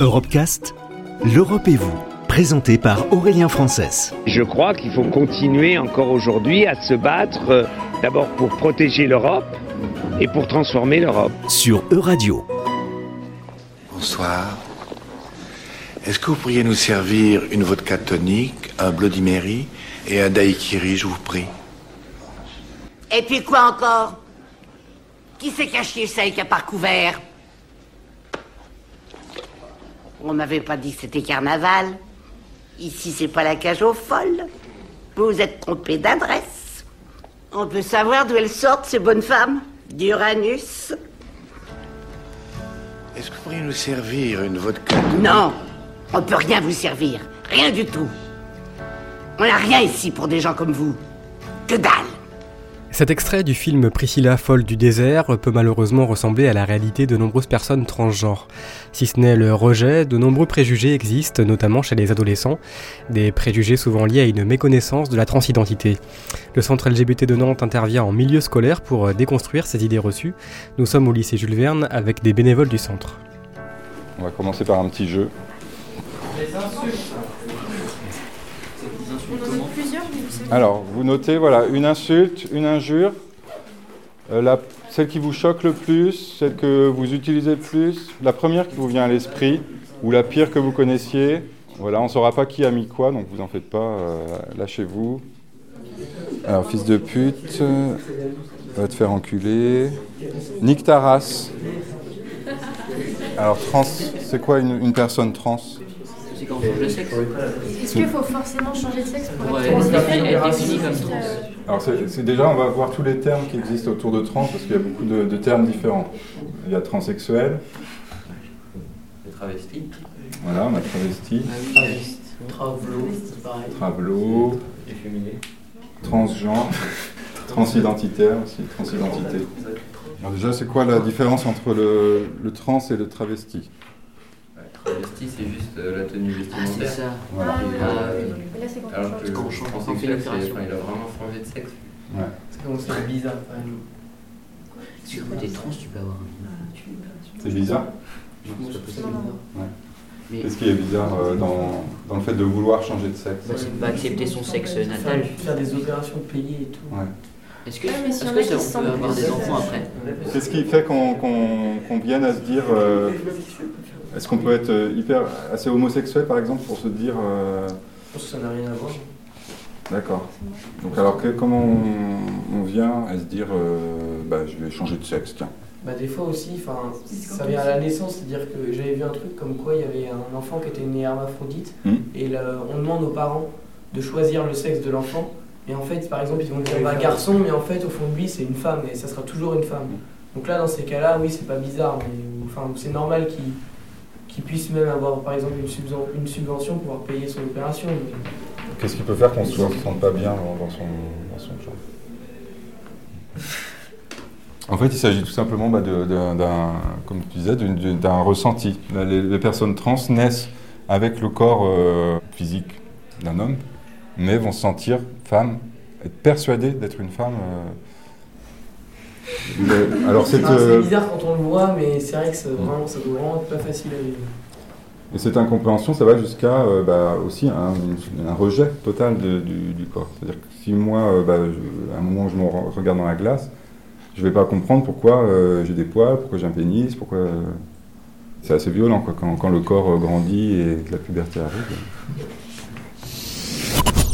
Europecast, l'Europe et vous, présenté par Aurélien Frances. Je crois qu'il faut continuer encore aujourd'hui à se battre euh, d'abord pour protéger l'Europe et pour transformer l'Europe. Sur Euradio. Bonsoir. Est-ce que vous pourriez nous servir une vodka tonique, un Bloody Mary et un daiquiri, je vous prie? Et puis quoi encore? Qui s'est caché ça avec un couvert? On m'avait pas dit que c'était carnaval. Ici, c'est pas la cage aux folles. Vous vous êtes trompé d'adresse. On peut savoir d'où elles sortent, ces bonnes femmes? D'Uranus Est-ce que vous pourriez nous servir une vodka Non On peut rien vous servir. Rien du tout. On n'a rien ici pour des gens comme vous. Que dalle cet extrait du film Priscilla folle du désert peut malheureusement ressembler à la réalité de nombreuses personnes transgenres. Si ce n'est le rejet, de nombreux préjugés existent, notamment chez les adolescents, des préjugés souvent liés à une méconnaissance de la transidentité. Le centre LGBT de Nantes intervient en milieu scolaire pour déconstruire ces idées reçues. Nous sommes au lycée Jules Verne avec des bénévoles du centre. On va commencer par un petit jeu. Les insultes. Alors, vous notez, voilà, une insulte, une injure, euh, celle qui vous choque le plus, celle que vous utilisez le plus, la première qui vous vient à l'esprit, ou la pire que vous connaissiez. Voilà, on ne saura pas qui a mis quoi, donc vous en faites pas, euh, lâchez-vous. Alors, fils de pute, va te faire enculer. Nique ta race. Alors, trans, c'est quoi une personne trans? Est-ce qu'il faut forcément changer de sexe pour être défini comme trans Alors c'est déjà, on va voir tous les termes qui existent autour de trans parce qu'il y a beaucoup de, termes différents. Il y a transsexuel. Travesti. Voilà, on a travesti. Travelo. Travelo. Efféminé. Transgenre. Transidentitaire aussi, transidentité. Alors déjà, c'est quoi la différence entre le, le trans et le travesti travesti, c'est juste euh, la tenue vestimentaire. Ah, c'est ça. Voilà. Ah, euh, là, c'est alors que le transsexuel, il a vraiment changé de sexe. Ouais. C'est comme c'est bizarre Sur des trans, tu peux avoir C'est bizarre Ouais. Qu'est-ce qui est bizarre euh, dans, dans, le fait de vouloir changer de sexe bah, C'est pas accepter son sexe natal. Faire des opérations payées et tout. Ouais. Est-ce que, est -ce que ça, on peut avoir des enfants après Qu'est-ce qui fait qu'on qu vienne à se dire euh, est-ce qu'on peut être euh, hyper assez homosexuel par exemple pour se dire euh... Je pense que ça n'a rien à voir. D'accord. Donc alors que, comment on, vient à se dire euh, bah, je vais changer de sexe tiens bah, des fois aussi, ça vient à la naissance, c'est-à-dire que j'avais vu un truc comme quoi il y avait un enfant qui était né hermaphrodite hmm. et on demande aux parents de choisir le sexe de l'enfant. Et en fait, par exemple, ils vont dire bah, garçon, mais en fait, au fond de lui, c'est une femme et ça sera toujours une femme. Donc là, dans ces cas-là, oui, c'est pas bizarre, mais enfin, c'est normal qu'il qui puisse même avoir par exemple une, subvention pour pouvoir payer son opération. Qu'est-ce qui peut faire qu'on ne se sente pas bien dans son, dans son genre En fait, il s'agit tout simplement bah, d'un, comme tu disais, d'un ressenti. Les, personnes trans naissent avec le corps euh, physique d'un homme, mais vont se sentir femme, être persuadées d'être une femme. Euh, alors c'est euh, bizarre quand on le voit, mais c'est vrai que ça, vraiment, ça doit vraiment être pas facile à vivre. Et cette incompréhension, ça va jusqu'à euh, bah, aussi un, un, rejet total de, du, du, corps. C'est-à-dire que si moi, euh, bah, à un moment je me regarde dans la glace, je ne vais pas comprendre pourquoi j'ai des poils, pourquoi j'ai un pénis, pourquoi... c'est assez violent quoi, quand, quand, le corps grandit et que la puberté arrive.